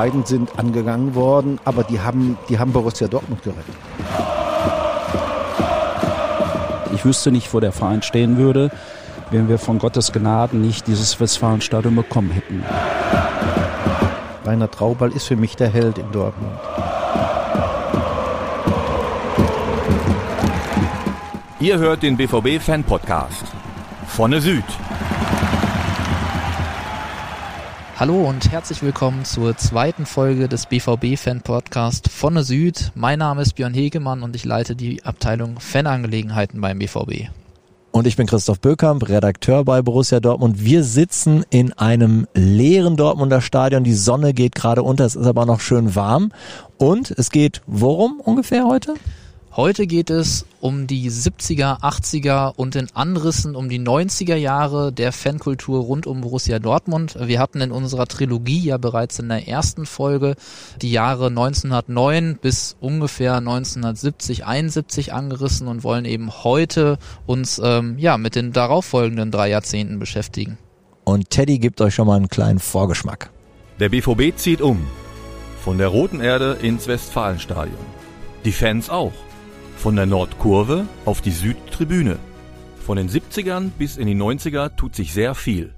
Die beiden sind angegangen worden, aber die haben, die haben Borussia Dortmund gerettet. Ich wüsste nicht, wo der Verein stehen würde, wenn wir von Gottes Gnaden nicht dieses Westfalenstadion bekommen hätten. Rainer Traubal ist für mich der Held in Dortmund. Ihr hört den BVB Fan Podcast. Vorne Süd. Hallo und herzlich willkommen zur zweiten Folge des BVB Fan Podcast Vorne Süd. Mein Name ist Björn Hegemann und ich leite die Abteilung Fanangelegenheiten beim BVB. Und ich bin Christoph Böckamp, Redakteur bei Borussia Dortmund. Wir sitzen in einem leeren Dortmunder Stadion. Die Sonne geht gerade unter, es ist aber noch schön warm. Und es geht worum ungefähr heute? Heute geht es um die 70er, 80er und in Anrissen um die 90er Jahre der Fankultur rund um Borussia Dortmund. Wir hatten in unserer Trilogie ja bereits in der ersten Folge die Jahre 1909 bis ungefähr 1970, 71 angerissen und wollen eben heute uns ähm, ja mit den darauffolgenden drei Jahrzehnten beschäftigen. Und Teddy gibt euch schon mal einen kleinen Vorgeschmack. Der BVB zieht um. Von der Roten Erde ins Westfalenstadion. Die Fans auch. Von der Nordkurve auf die Südtribüne. Von den 70ern bis in die 90er tut sich sehr viel.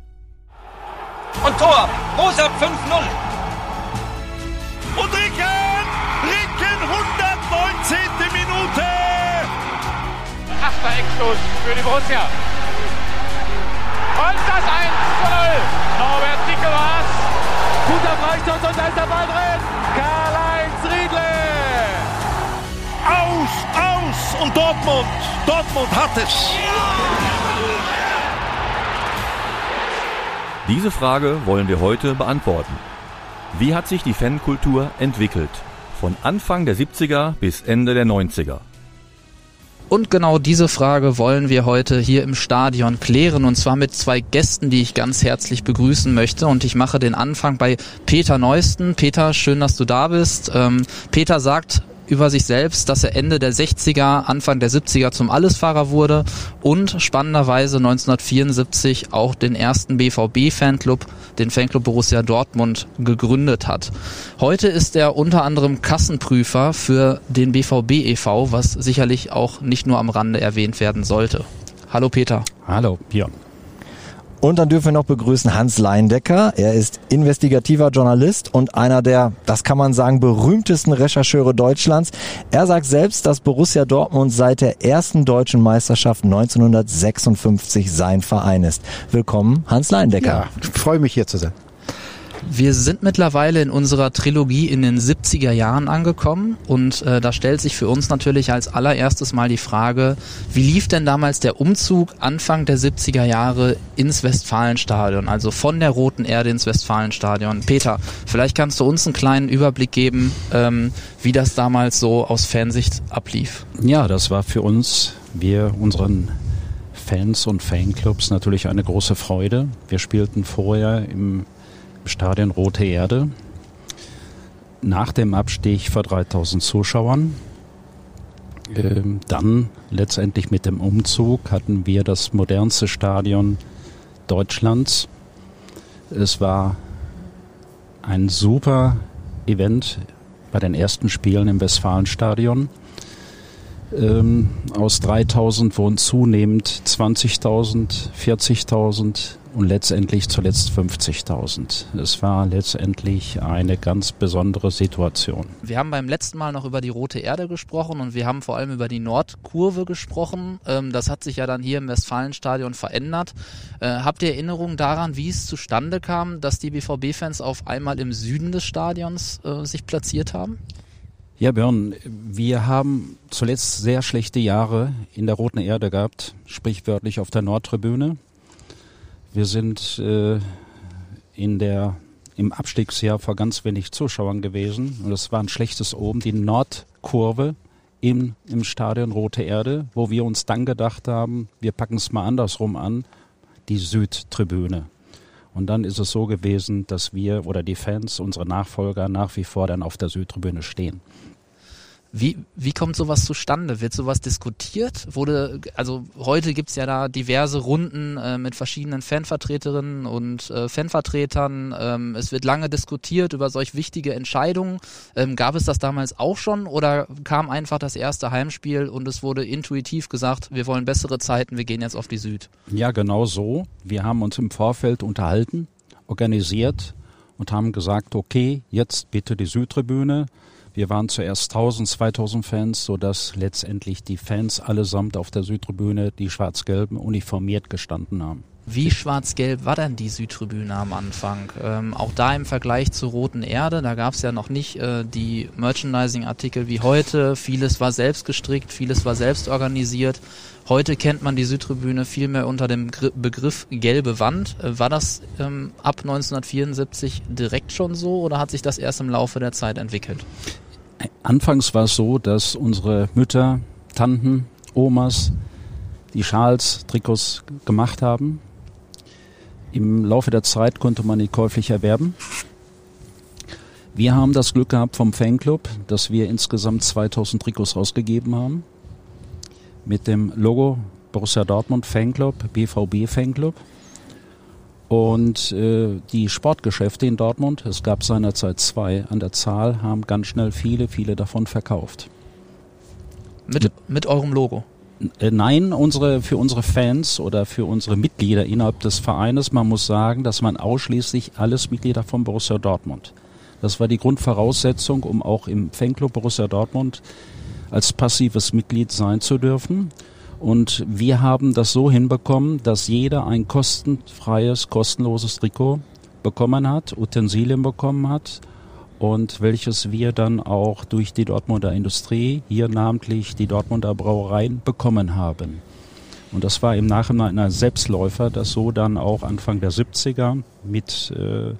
Und Tor! Rosa 5-0! Und Ricken! Ricken 119. Minute! Achter Eckstoß für die Borussia. Und das 1 0. Norbert Dicke war's. Guter Freistoß und da ist der Ball drin! Aus, aus und Dortmund, Dortmund hat es. Diese Frage wollen wir heute beantworten. Wie hat sich die Fankultur entwickelt? Von Anfang der 70er bis Ende der 90er. Und genau diese Frage wollen wir heute hier im Stadion klären und zwar mit zwei Gästen, die ich ganz herzlich begrüßen möchte. Und ich mache den Anfang bei Peter Neusten. Peter, schön, dass du da bist. Ähm, Peter sagt über sich selbst, dass er Ende der 60er, Anfang der 70er zum Allesfahrer wurde und spannenderweise 1974 auch den ersten BVB-Fanclub, den Fanclub Borussia Dortmund, gegründet hat. Heute ist er unter anderem Kassenprüfer für den BVB e.V., was sicherlich auch nicht nur am Rande erwähnt werden sollte. Hallo Peter. Hallo, Björn. Und dann dürfen wir noch begrüßen Hans Leindecker. Er ist investigativer Journalist und einer der, das kann man sagen, berühmtesten Rechercheure Deutschlands. Er sagt selbst, dass Borussia Dortmund seit der ersten deutschen Meisterschaft 1956 sein Verein ist. Willkommen, Hans Leindecker. Ja, ich freue mich hier zu sein. Wir sind mittlerweile in unserer Trilogie in den 70er Jahren angekommen und äh, da stellt sich für uns natürlich als allererstes mal die Frage, wie lief denn damals der Umzug Anfang der 70er Jahre ins Westfalenstadion, also von der Roten Erde ins Westfalenstadion? Peter, vielleicht kannst du uns einen kleinen Überblick geben, ähm, wie das damals so aus Fansicht ablief. Ja, das war für uns, wir, unseren Fans und Fanclubs natürlich eine große Freude. Wir spielten vorher im Stadion Rote Erde. Nach dem Abstieg vor 3000 Zuschauern. Ähm, dann letztendlich mit dem Umzug hatten wir das modernste Stadion Deutschlands. Es war ein super Event bei den ersten Spielen im Westfalenstadion. Ähm, aus 3000 wurden zunehmend 20.000, 40.000 und letztendlich zuletzt 50.000. Es war letztendlich eine ganz besondere Situation. Wir haben beim letzten Mal noch über die Rote Erde gesprochen und wir haben vor allem über die Nordkurve gesprochen. Ähm, das hat sich ja dann hier im Westfalenstadion verändert. Äh, habt ihr Erinnerungen daran, wie es zustande kam, dass die BVB-Fans auf einmal im Süden des Stadions äh, sich platziert haben? Ja, Björn, wir haben zuletzt sehr schlechte Jahre in der Roten Erde gehabt, sprichwörtlich auf der Nordtribüne. Wir sind äh, in der, im Abstiegsjahr vor ganz wenig Zuschauern gewesen und es war ein schlechtes Oben, die Nordkurve im, im Stadion Rote Erde, wo wir uns dann gedacht haben, wir packen es mal andersrum an, die Südtribüne. Und dann ist es so gewesen, dass wir oder die Fans, unsere Nachfolger nach wie vor dann auf der Südtribüne stehen. Wie, wie kommt sowas zustande? Wird sowas diskutiert? Wurde, also heute gibt's ja da diverse Runden äh, mit verschiedenen Fanvertreterinnen und äh, Fanvertretern. Ähm, es wird lange diskutiert über solch wichtige Entscheidungen. Ähm, gab es das damals auch schon oder kam einfach das erste Heimspiel und es wurde intuitiv gesagt, wir wollen bessere Zeiten, wir gehen jetzt auf die Süd? Ja, genau so. Wir haben uns im Vorfeld unterhalten, organisiert und haben gesagt, okay, jetzt bitte die Südtribüne. Wir waren zuerst 1000, 2000 Fans, sodass letztendlich die Fans allesamt auf der Südtribüne, die schwarz-gelben, uniformiert gestanden haben. Wie schwarz-gelb war denn die Südtribüne am Anfang? Ähm, auch da im Vergleich zur Roten Erde, da gab es ja noch nicht äh, die Merchandising-Artikel wie heute. Vieles war selbst gestrickt, vieles war selbst organisiert. Heute kennt man die Südtribüne viel mehr unter dem Begriff gelbe Wand. Äh, war das ähm, ab 1974 direkt schon so oder hat sich das erst im Laufe der Zeit entwickelt? Anfangs war es so, dass unsere Mütter, Tanten, Omas die Schals, Trikots gemacht haben. Im Laufe der Zeit konnte man die käuflich erwerben. Wir haben das Glück gehabt vom Fanclub, dass wir insgesamt 2000 Trikots rausgegeben haben. Mit dem Logo Borussia Dortmund Fanclub, BVB Fanclub. Und äh, die Sportgeschäfte in Dortmund, es gab seinerzeit zwei an der Zahl, haben ganz schnell viele, viele davon verkauft. Mit, mit eurem Logo? Äh, nein, unsere, für unsere Fans oder für unsere Mitglieder innerhalb des Vereines, man muss sagen, dass man ausschließlich alles Mitglieder von Borussia Dortmund. Das war die Grundvoraussetzung, um auch im Fanclub Borussia Dortmund als passives Mitglied sein zu dürfen. Und wir haben das so hinbekommen, dass jeder ein kostenfreies, kostenloses Trikot bekommen hat, Utensilien bekommen hat und welches wir dann auch durch die Dortmunder Industrie, hier namentlich die Dortmunder Brauereien, bekommen haben. Und das war im Nachhinein ein Selbstläufer, das so dann auch Anfang der 70er mit äh,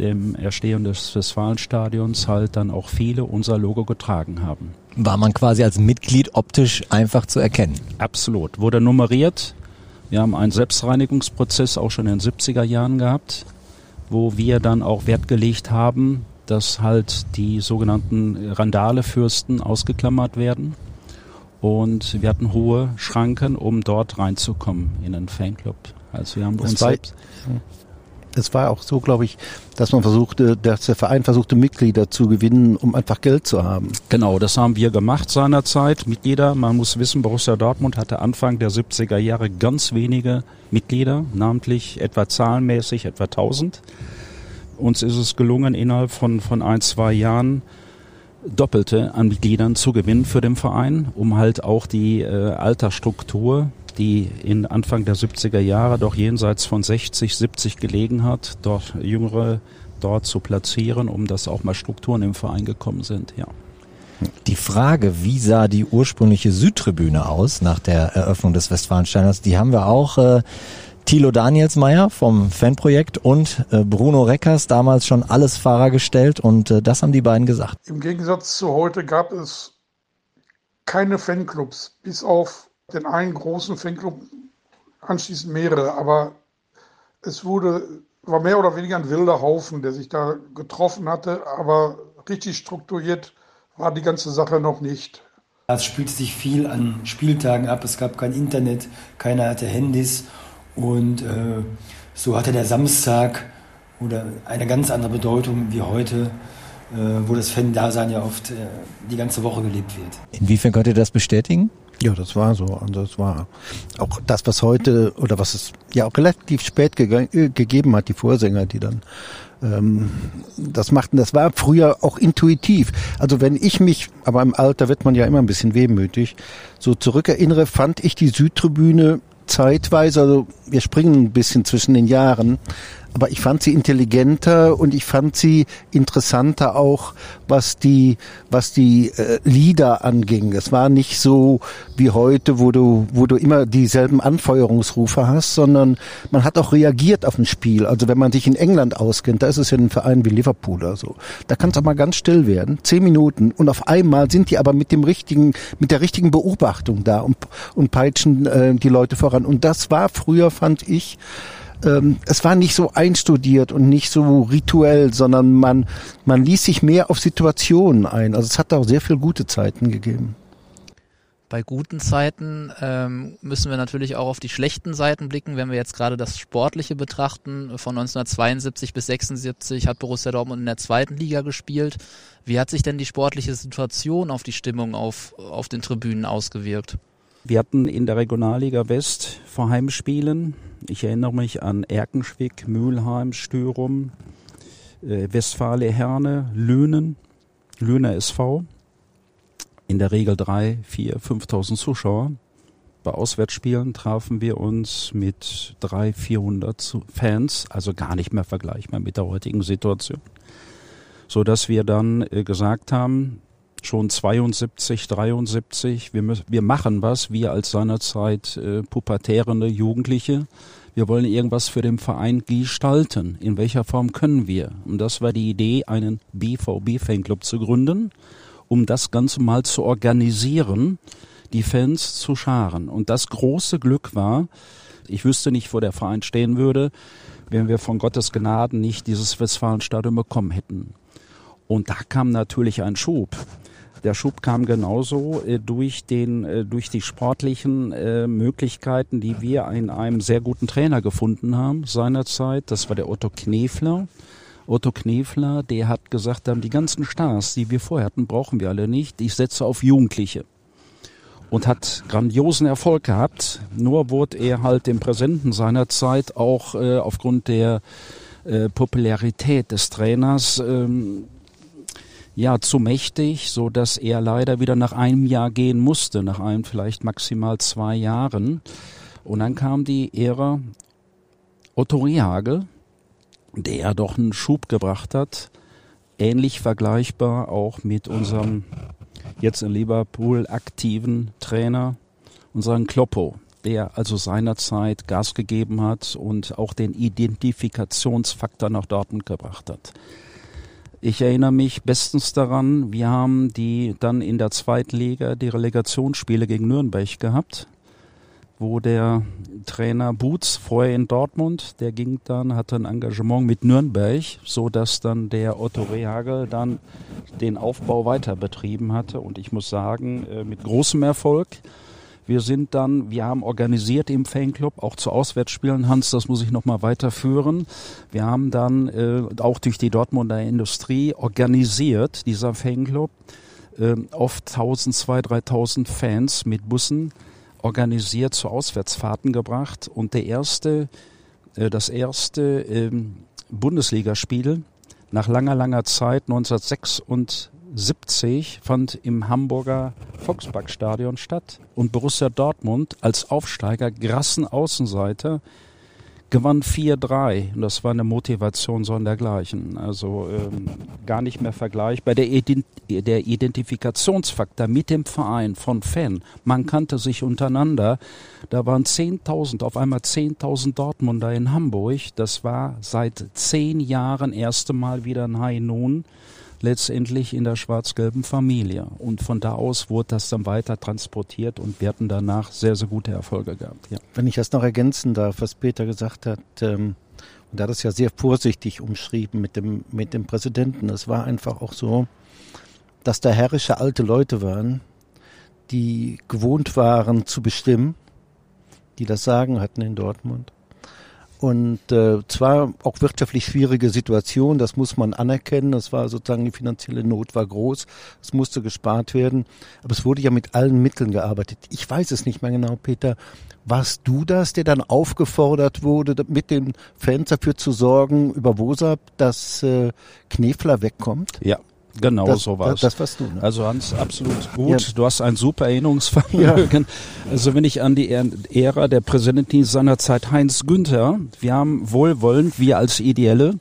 dem Erstehen des Westfalenstadions halt dann auch viele unser Logo getragen haben. War man quasi als Mitglied optisch einfach zu erkennen? Absolut. Wurde nummeriert. Wir haben einen Selbstreinigungsprozess auch schon in den 70er Jahren gehabt, wo wir dann auch Wert gelegt haben, dass halt die sogenannten Randalefürsten ausgeklammert werden. Und wir hatten hohe Schranken, um dort reinzukommen in den Fanclub. Also wir haben das uns selbst, es war auch so, glaube ich, dass man versuchte, dass der Verein versuchte, Mitglieder zu gewinnen, um einfach Geld zu haben. Genau, das haben wir gemacht seinerzeit. Mitglieder, man muss wissen, Borussia Dortmund hatte Anfang der 70er Jahre ganz wenige Mitglieder, namentlich etwa zahlenmäßig etwa 1000. Uns ist es gelungen, innerhalb von, von ein, zwei Jahren Doppelte an Mitgliedern zu gewinnen für den Verein, um halt auch die äh, Altersstruktur die in Anfang der 70er Jahre doch jenseits von 60, 70 gelegen hat, dort Jüngere dort zu platzieren, um dass auch mal Strukturen im Verein gekommen sind, ja. Die Frage, wie sah die ursprüngliche Südtribüne aus nach der Eröffnung des Westfalensteiners, die haben wir auch äh, Thilo Danielsmeier vom Fanprojekt und äh, Bruno Reckers damals schon alles Fahrer gestellt und äh, das haben die beiden gesagt. Im Gegensatz zu heute gab es keine Fanclubs, bis auf den einen großen Fanclub, anschließend mehrere, aber es wurde, war mehr oder weniger ein wilder Haufen, der sich da getroffen hatte, aber richtig strukturiert war die ganze Sache noch nicht. Es spielte sich viel an Spieltagen ab, es gab kein Internet, keiner hatte Handys und äh, so hatte der Samstag oder eine ganz andere Bedeutung wie heute, äh, wo das Fan-Dasein ja oft äh, die ganze Woche gelebt wird. Inwiefern könnt ihr das bestätigen? Ja, das war so. Also das war auch das, was heute oder was es ja auch relativ spät ge äh, gegeben hat, die Vorsänger, die dann ähm, das machten. Das war früher auch intuitiv. Also wenn ich mich, aber im Alter wird man ja immer ein bisschen wehmütig, so zurückerinnere, fand ich die Südtribüne zeitweise, also wir springen ein bisschen zwischen den Jahren, aber ich fand sie intelligenter und ich fand sie interessanter auch, was die, was die äh, Lieder anging. Es war nicht so wie heute, wo du, wo du immer dieselben Anfeuerungsrufe hast, sondern man hat auch reagiert auf ein Spiel. Also wenn man sich in England auskennt, da ist es ja ein Verein wie Liverpool oder so. Da kann es auch mal ganz still werden, zehn Minuten und auf einmal sind die aber mit dem richtigen, mit der richtigen Beobachtung da und, und peitschen äh, die Leute voran. Und das war früher, fand ich, ähm, es war nicht so einstudiert und nicht so rituell, sondern man, man ließ sich mehr auf Situationen ein. Also es hat auch sehr viel gute Zeiten gegeben. Bei guten Zeiten ähm, müssen wir natürlich auch auf die schlechten Seiten blicken. Wenn wir jetzt gerade das Sportliche betrachten, von 1972 bis 76 hat Borussia Dortmund in der zweiten Liga gespielt. Wie hat sich denn die sportliche Situation auf die Stimmung auf, auf den Tribünen ausgewirkt? Wir hatten in der Regionalliga West vor Heimspielen, ich erinnere mich an Erkenschwick, Mülheim, Stürum, äh, Westfale Herne, Löhnen, Löhner SV, in der Regel drei, vier, 5.000 Zuschauer. Bei Auswärtsspielen trafen wir uns mit drei, 400 Fans, also gar nicht mehr vergleichbar mit der heutigen Situation. So dass wir dann äh, gesagt haben, schon 72, 73, wir, wir machen was, wir als seinerzeit äh, pubertärende Jugendliche, wir wollen irgendwas für den Verein gestalten. In welcher Form können wir? Und das war die Idee, einen BVB-Fanclub zu gründen um das Ganze mal zu organisieren, die Fans zu scharen. Und das große Glück war, ich wüsste nicht, wo der Verein stehen würde, wenn wir von Gottes Gnaden nicht dieses Westfalenstadion bekommen hätten. Und da kam natürlich ein Schub. Der Schub kam genauso äh, durch den, äh, durch die sportlichen äh, Möglichkeiten, die wir in einem sehr guten Trainer gefunden haben seinerzeit. Das war der Otto Knefler. Otto Knefler, der hat gesagt, dann die ganzen Stars, die wir vorher hatten, brauchen wir alle nicht. Ich setze auf Jugendliche. Und hat grandiosen Erfolg gehabt. Nur wurde er halt dem Präsenten seiner Zeit auch äh, aufgrund der äh, Popularität des Trainers ähm, ja zu mächtig, so dass er leider wieder nach einem Jahr gehen musste, nach einem vielleicht maximal zwei Jahren. Und dann kam die Ära Otto Rehagel, der doch einen Schub gebracht hat. Ähnlich vergleichbar auch mit unserem jetzt in Liverpool aktiven Trainer, unseren Kloppo, der also seinerzeit Gas gegeben hat und auch den Identifikationsfaktor nach Dortmund gebracht hat. Ich erinnere mich bestens daran, wir haben die dann in der Zweitliga die Relegationsspiele gegen Nürnberg gehabt wo der Trainer Boots vorher in Dortmund, der ging dann, hatte ein Engagement mit Nürnberg, so dass dann der Otto Rehagel dann den Aufbau weiter betrieben hatte und ich muss sagen, äh, mit großem Erfolg. Wir sind dann, wir haben organisiert im Fanclub, auch zu Auswärtsspielen, Hans, das muss ich nochmal weiterführen. Wir haben dann äh, auch durch die Dortmunder Industrie organisiert, dieser Fanclub, äh, oft 1000, 2000, 3000 Fans mit Bussen organisiert zu Auswärtsfahrten gebracht und der erste, äh, das erste ähm, Bundesligaspiel nach langer, langer Zeit 1976 fand im Hamburger Volksparkstadion statt und Borussia Dortmund als Aufsteiger Grassen Außenseiter gewann 4-3 und das war eine Motivation sondergleichen. Also ähm, gar nicht mehr vergleichbar. Der, Ident der Identifikationsfaktor mit dem Verein von Fan, man kannte sich untereinander. Da waren 10.000, auf einmal 10.000 Dortmunder in Hamburg. Das war seit zehn Jahren erste Mal wieder ein High Noon letztendlich in der schwarz-gelben Familie. Und von da aus wurde das dann weiter transportiert und wir hatten danach sehr, sehr gute Erfolge gehabt. Ja. Wenn ich das noch ergänzen darf, was Peter gesagt hat, ähm, und er hat es ja sehr vorsichtig umschrieben mit dem, mit dem Präsidenten. Es war einfach auch so, dass da herrische alte Leute waren, die gewohnt waren zu bestimmen, die das Sagen hatten in Dortmund. Und äh, zwar auch wirtschaftlich schwierige Situation, das muss man anerkennen. Das war sozusagen die finanzielle Not war groß, es musste gespart werden. Aber es wurde ja mit allen Mitteln gearbeitet. Ich weiß es nicht mehr genau, Peter. Warst du das, der dann aufgefordert wurde, mit den Fans dafür zu sorgen, über WOSAP, dass äh, Knefler wegkommt? Ja, Genau das, so war es. Das warst du. Ne? Also Hans, absolut gut. Ja. Du hast ein super Erinnerungsvermögen. Ja. Also wenn ich an die Ära der Präsidentin seinerzeit Heinz Günther, wir haben wohlwollend, wir als ideelle,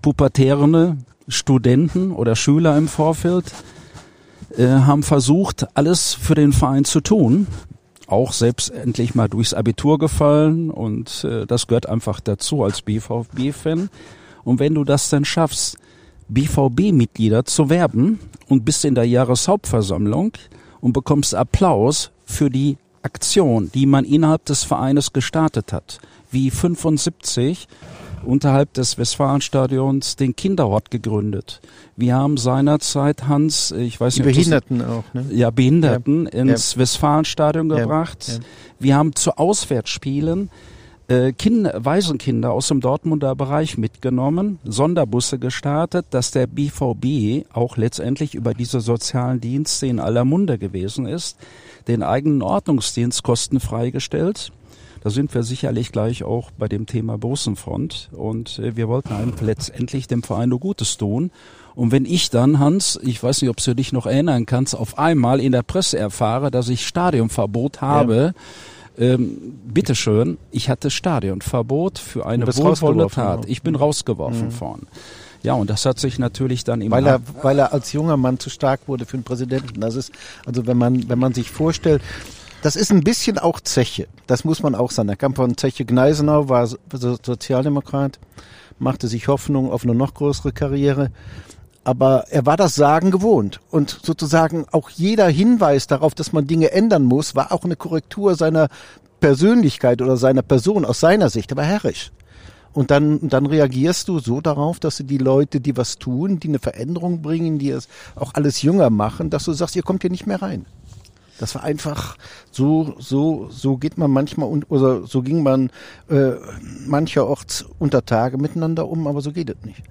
pubertärende Studenten oder Schüler im Vorfeld, äh, haben versucht, alles für den Verein zu tun. Auch selbst endlich mal durchs Abitur gefallen und äh, das gehört einfach dazu als BVB-Fan. Und wenn du das dann schaffst, BVB-Mitglieder zu werben und bist in der Jahreshauptversammlung und bekommst Applaus für die Aktion, die man innerhalb des Vereines gestartet hat. wie 75 unterhalb des Westfalenstadions den Kinderhort gegründet. Wir haben seinerzeit Hans, ich weiß Die nicht, Behinderten auch, ne? das, ja Behinderten Ja. ins Westfalenstadion Ja. gebracht. Ja. Wir haben zu Auswärtsspielen äh, Kinder, Waisenkinder aus dem Dortmunder Bereich mitgenommen, Sonderbusse gestartet, dass der BVB auch letztendlich über diese sozialen Dienste in aller Munde gewesen ist, den eigenen Ordnungsdienst kostenfrei gestellt. Da sind wir sicherlich gleich auch bei dem Thema Bosenfront und äh, wir wollten einem letztendlich dem Verein nur Gutes tun. Und wenn ich dann, Hans, ich weiß nicht, ob du dich noch erinnern kannst, auf einmal in der Presse erfahre, dass ich Stadionverbot habe, ähm, bitteschön, ich hatte Stadionverbot für eine wohlwollende Tat. Ich bin rausgeworfen worden. Ja, und das hat sich natürlich dann im Weil er, weil er als junger Mann zu stark wurde für den Präsidenten. Das ist, also wenn man, wenn man sich vorstellt, das ist ein bisschen auch Zeche. Das muss man auch sagen. Er kam von Zeche Gneisenau, war so- so- Sozialdemokrat, machte sich Hoffnung auf eine noch größere Karriere. Aber er war das Sagen gewohnt. Und sozusagen auch jeder Hinweis darauf, dass man Dinge ändern muss, war auch eine Korrektur seiner Persönlichkeit oder seiner Person aus seiner Sicht. Er war herrisch. Und dann, dann reagierst du so darauf, dass du die Leute, die was tun, die eine Veränderung bringen, die es auch alles jünger machen, dass du sagst, ihr kommt hier nicht mehr rein. Das war einfach so, so, so geht man manchmal und oder so ging man äh, mancherorts unter Tage miteinander um, aber so geht es nicht.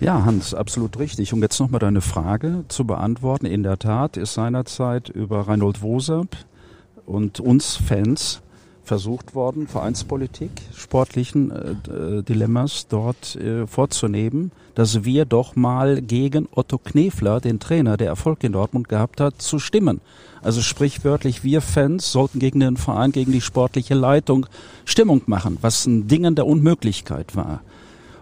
Ja, Hans, absolut richtig. Um jetzt nochmal deine Frage zu beantworten. In der Tat ist seinerzeit über Reinhold Wosab und uns Fans versucht worden, Vereinspolitik, sportlichen äh, äh, Dilemmas dort äh, vorzunehmen, dass wir doch mal gegen Otto Knefler, den Trainer, der Erfolg in Dortmund gehabt hat, zu stimmen. Also sprichwörtlich, wir Fans sollten gegen den Verein, gegen die sportliche Leitung Stimmung machen, was ein Ding der Unmöglichkeit war.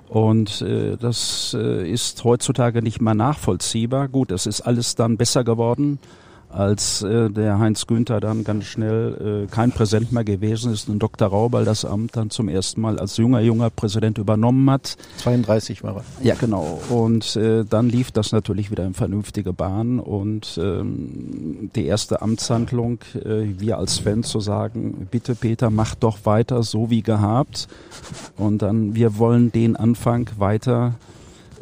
Und äh, das äh, ist heutzutage nicht mehr nachvollziehbar. Gut, es ist alles dann besser geworden, als äh, der Heinz Günther dann ganz schnell äh, kein Präsent mehr gewesen ist und Dr. Raubal das Amt dann zum ersten Mal als junger, junger Präsident übernommen hat. 32 war er. Ja, genau. Und äh, dann lief das natürlich wieder in vernünftige Bahn und ähm, die erste Amtshandlung, äh, wir als Fans zu sagen, bitte Peter, mach doch weiter so wie gehabt. Und dann, wir wollen den Anfang weiter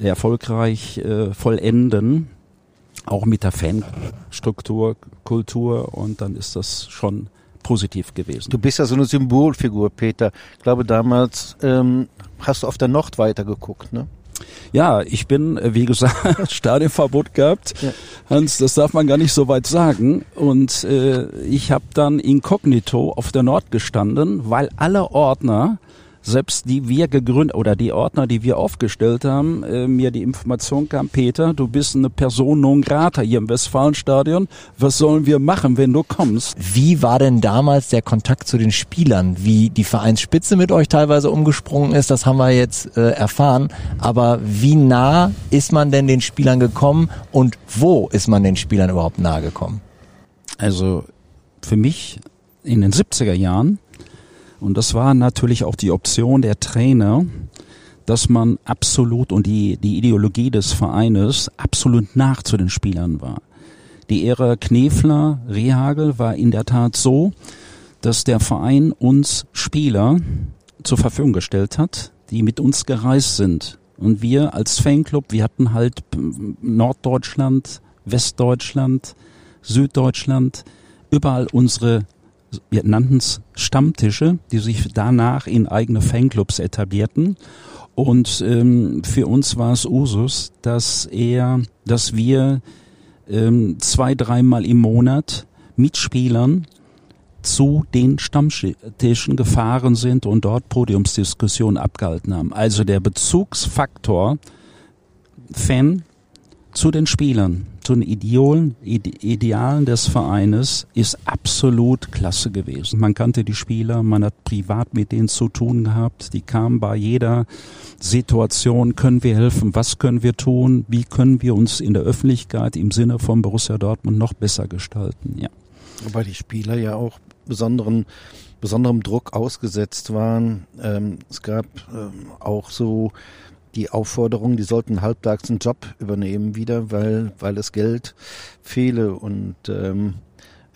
erfolgreich äh, vollenden, auch mit der Fanstruktur, Kultur und dann ist das schon positiv gewesen. Du bist ja so eine Symbolfigur, Peter. Ich glaube, damals ähm, hast du auf der Nord weitergeguckt, ne? Ja, ich bin, äh, wie gesagt, Stadionverbot gehabt. Ja. Hans, das darf man gar nicht so weit sagen. Und äh, ich habe dann inkognito auf der Nord gestanden, weil alle Ordner, selbst die wir gegründet oder die Ordner, die wir aufgestellt haben, äh, mir die Information kam, Peter, du bist eine Person non grata hier im Westfalenstadion. Was sollen wir machen, wenn du kommst? Wie war denn damals der Kontakt zu den Spielern? Wie die Vereinsspitze mit euch teilweise umgesprungen ist, das haben wir jetzt äh, erfahren. Aber wie nah ist man denn den Spielern gekommen und wo ist man den Spielern überhaupt nahe gekommen? Also für mich in den 70er Jahren, und das war natürlich auch die Option der Trainer, dass man absolut und die, die Ideologie des Vereines absolut nach zu den Spielern war. Die Ära Knefler, Rehagel war in der Tat so, dass der Verein uns Spieler zur Verfügung gestellt hat, die mit uns gereist sind. Und wir als Fanclub, wir hatten halt Norddeutschland, Westdeutschland, Süddeutschland, überall unsere, wir nannten es Stammtische, die sich danach in eigene Fanclubs etablierten. Und ähm, für uns war es Usus, dass er, dass wir ähm, zwei, dreimal im Monat mit Spielern zu den Stammtischen gefahren sind und dort Podiumsdiskussionen abgehalten haben. Also der Bezugsfaktor Fan zu den Spielern, zu den Idealen, Ide Idealen des Vereines ist absolut klasse gewesen. Man kannte die Spieler, man hat privat mit denen zu tun gehabt, die kamen bei jeder Situation, können wir helfen, was können wir tun, wie können wir uns in der Öffentlichkeit im Sinne von Borussia Dortmund noch besser gestalten, ja. Wobei die Spieler ja auch besonderen, besonderem Druck ausgesetzt waren. Ähm, es gab ähm, auch so die Aufforderung, die sollten halbtags einen Job übernehmen wieder, weil, weil das Geld fehle und ähm,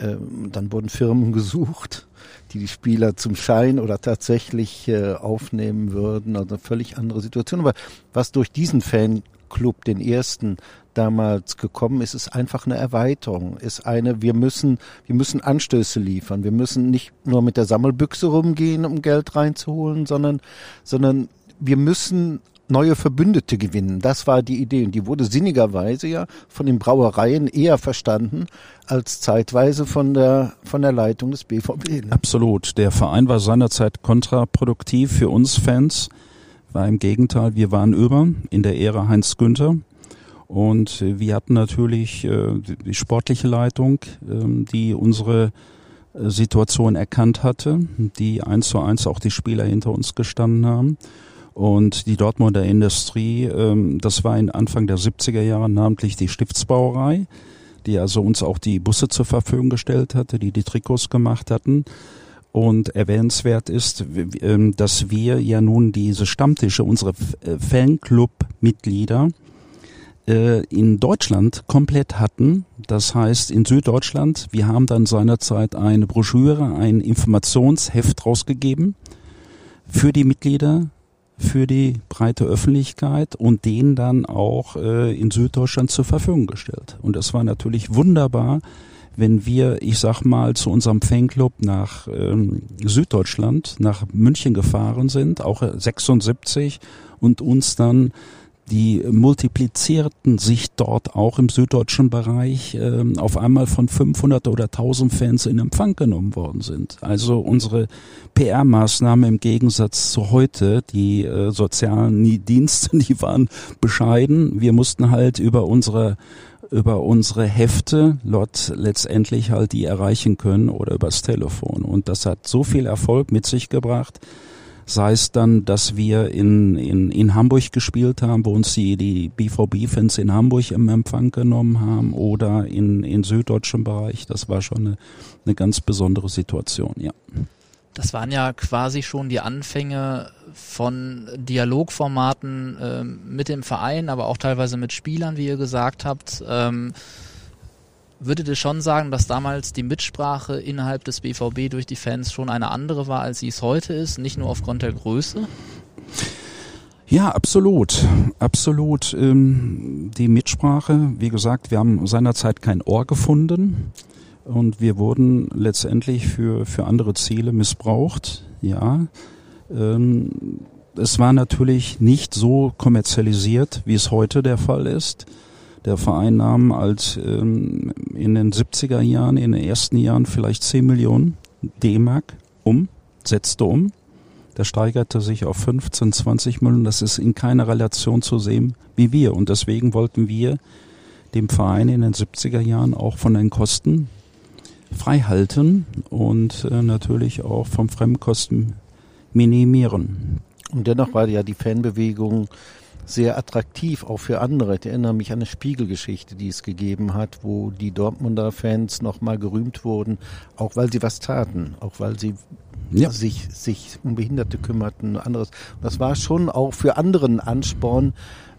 Ähm, dann wurden Firmen gesucht, die die Spieler zum Schein oder tatsächlich äh, aufnehmen würden. Also eine völlig andere Situation. Aber was durch diesen Fanclub, den ersten, damals gekommen ist, ist einfach eine Erweiterung, ist eine, wir müssen, wir müssen Anstöße liefern. Wir müssen nicht nur mit der Sammelbüchse rumgehen, um Geld reinzuholen, sondern, sondern wir müssen neue Verbündete gewinnen. Das war die Idee. Und die wurde sinnigerweise ja von den Brauereien eher verstanden als zeitweise von der, von der Leitung des BVB. Ne? Absolut. Der Verein war seinerzeit kontraproduktiv für uns Fans. War im Gegenteil, wir waren über in der Ära Heinz Günther. Und wir hatten natürlich äh, die sportliche Leitung, ähm, die unsere äh, Situation erkannt hatte, die eins zu eins auch die Spieler hinter uns gestanden haben. Und die Dortmunder Industrie, ähm, das war in Anfang der 70er Jahre namentlich die Stiftsbrauerei, die also uns auch die Busse zur Verfügung gestellt hatte, die die Trikots gemacht hatten. Und erwähnenswert ist, ähm, dass wir ja nun diese Stammtische, unsere äh, Fanclub-Mitglieder, äh, in Deutschland komplett hatten. Das heißt, in Süddeutschland, wir haben dann seinerzeit eine Broschüre, ein Informationsheft rausgegeben für die Mitglieder für die breite Öffentlichkeit und den dann auch äh, in Süddeutschland zur Verfügung gestellt. Und das war natürlich wunderbar, wenn wir, ich sag mal, zu unserem Fanclub nach ähm, Süddeutschland, nach München gefahren sind, auch 76 und uns dann die multiplizierten sich dort auch im süddeutschen Bereich äh, auf einmal von 500 oder 1000 Fans in Empfang genommen worden sind. Also unsere PR-Maßnahme im Gegensatz zu heute, die äh, sozialen Dienste, die waren bescheiden. Wir mussten halt über unsere über unsere Hefte dort letztendlich halt die erreichen können oder übers Telefon. Und das hat so viel Erfolg mit sich gebracht, sei es dann, dass wir in, in, in Hamburg gespielt haben, wo uns die, die BVB-Fans in Hamburg im Empfang genommen haben oder in, in süddeutschem Bereich. Das war schon eine, eine ganz besondere Situation, ja. Das waren ja quasi schon die Anfänge von Dialogformaten äh, mit dem Verein, aber auch teilweise mit Spielern, wie ihr gesagt habt. Ähm, würdet ihr schon sagen, dass damals die Mitsprache innerhalb des BVB durch die Fans schon eine andere war, als sie es heute ist, nicht nur aufgrund der Größe? Ja, absolut, absolut. Ähm, die Mitsprache, wie gesagt, wir haben seinerzeit kein Ohr gefunden und wir wurden letztendlich für für andere Ziele missbraucht. Ja, ähm, es war natürlich nicht so kommerzialisiert, wie es heute der Fall ist der Verein nahm als ähm, in den 70er Jahren, in den ersten Jahren vielleicht 10 Millionen D-Mark um, setzte um. Der steigerte sich auf 15, 20 Millionen. Das ist in keiner Relation zu sehen wie wir. Und deswegen wollten wir dem Verein in den 70er Jahren auch von den Kosten frei halten und äh, natürlich auch vom Fremdkosten minimieren. Und dennoch war ja die Fanbewegung sehr attraktiv, auch für andere. Ich erinnere mich an eine Spiegelgeschichte, die es gegeben hat, wo die Dortmunder Fans nochmal gerühmt wurden, auch weil sie was taten, auch weil sie ja. sich, sich um Behinderte kümmerten, anderes. Das war schon auch für anderen Ansporn,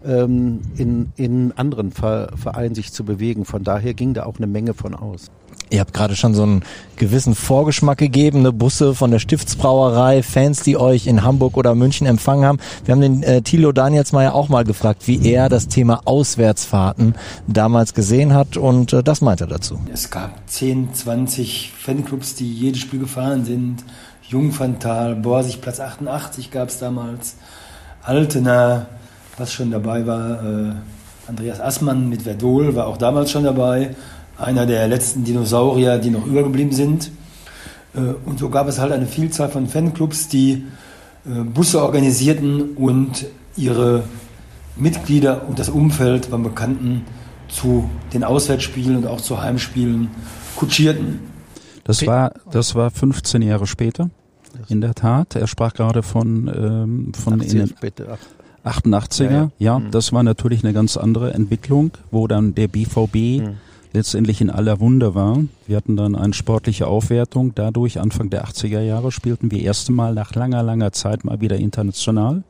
ähm, in, in anderen Vereinen sich zu bewegen. Von daher ging da auch eine Menge von aus. Ihr habt gerade schon so einen gewissen Vorgeschmack gegeben, ne Busse von der Stiftsbrauerei, Fans, die euch in Hamburg oder München empfangen haben. Wir haben den äh, Thilo Danielsmeier auch mal gefragt, wie er das Thema Auswärtsfahrten damals gesehen hat und äh, das meint er dazu. Es gab 10, 20 Fanclubs, die jedes Spiel gefahren sind. Jungfantal, Borsig, Platz 88 gab es damals. Altena, was schon dabei war. Äh, Andreas Assmann mit Verdol war auch damals schon dabei einer der letzten Dinosaurier, die noch übergeblieben sind. Äh, und so gab es halt eine Vielzahl von Fanclubs, die äh, Busse organisierten und ihre Mitglieder und das Umfeld beim Bekannten zu den Auswärtsspielen und auch zu Heimspielen kutschierten. Das war, das war 15 Jahre später. In der Tat. Er sprach gerade von, ähm, von in den 88er. Ja, ja. ja mhm. das war natürlich eine ganz andere Entwicklung, wo dann der BVB mhm letztendlich in aller Wunde war. Wir hatten dann eine sportliche Aufwertung. Dadurch, Anfang der 80er Jahre, spielten wir erste Mal nach langer, langer Zeit mal wieder international.